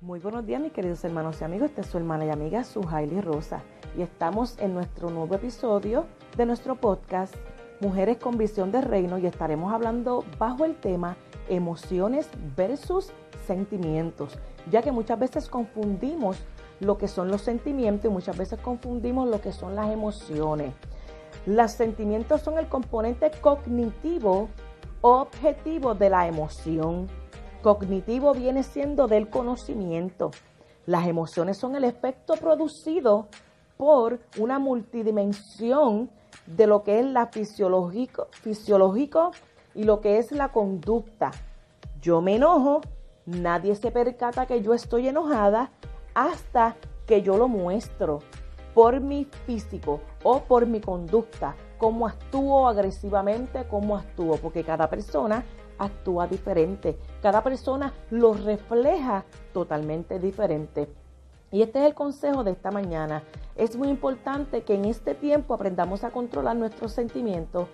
Muy buenos días mis queridos hermanos y amigos, esta es su hermana y amiga Suhaili Rosa. Y estamos en nuestro nuevo episodio de nuestro podcast Mujeres con Visión de Reino y estaremos hablando bajo el tema emociones versus sentimientos, ya que muchas veces confundimos lo que son los sentimientos y muchas veces confundimos lo que son las emociones. Los sentimientos son el componente cognitivo objetivo de la emoción Cognitivo viene siendo del conocimiento. Las emociones son el efecto producido por una multidimensión de lo que es la fisiológico, fisiológico y lo que es la conducta. Yo me enojo, nadie se percata que yo estoy enojada hasta que yo lo muestro por mi físico o por mi conducta, cómo actúo agresivamente, cómo actúo, porque cada persona actúa diferente. Cada persona lo refleja totalmente diferente. Y este es el consejo de esta mañana. Es muy importante que en este tiempo aprendamos a controlar nuestros sentimientos.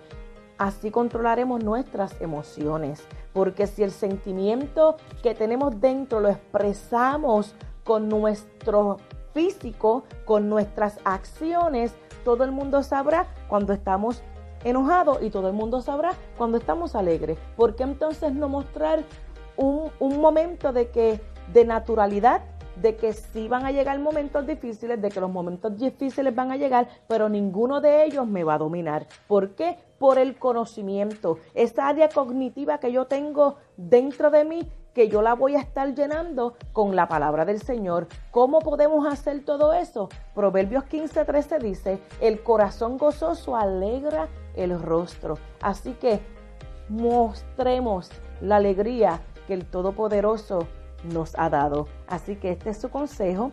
Así controlaremos nuestras emociones. Porque si el sentimiento que tenemos dentro lo expresamos con nuestro físico, con nuestras acciones, todo el mundo sabrá cuando estamos enojado y todo el mundo sabrá cuando estamos alegres. ¿Por qué entonces no mostrar un, un momento de que de naturalidad de que sí van a llegar momentos difíciles, de que los momentos difíciles van a llegar, pero ninguno de ellos me va a dominar. ¿Por qué? Por el conocimiento, esa área cognitiva que yo tengo dentro de mí que yo la voy a estar llenando con la palabra del Señor. ¿Cómo podemos hacer todo eso? Proverbios 15:13 dice, el corazón gozoso alegra el rostro. Así que mostremos la alegría que el Todopoderoso nos ha dado. Así que este es su consejo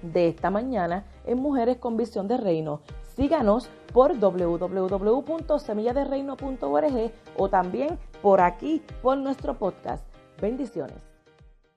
de esta mañana en Mujeres con Visión de Reino. Síganos por www.semilladereino.org o también por aquí por nuestro podcast. Bendiciones.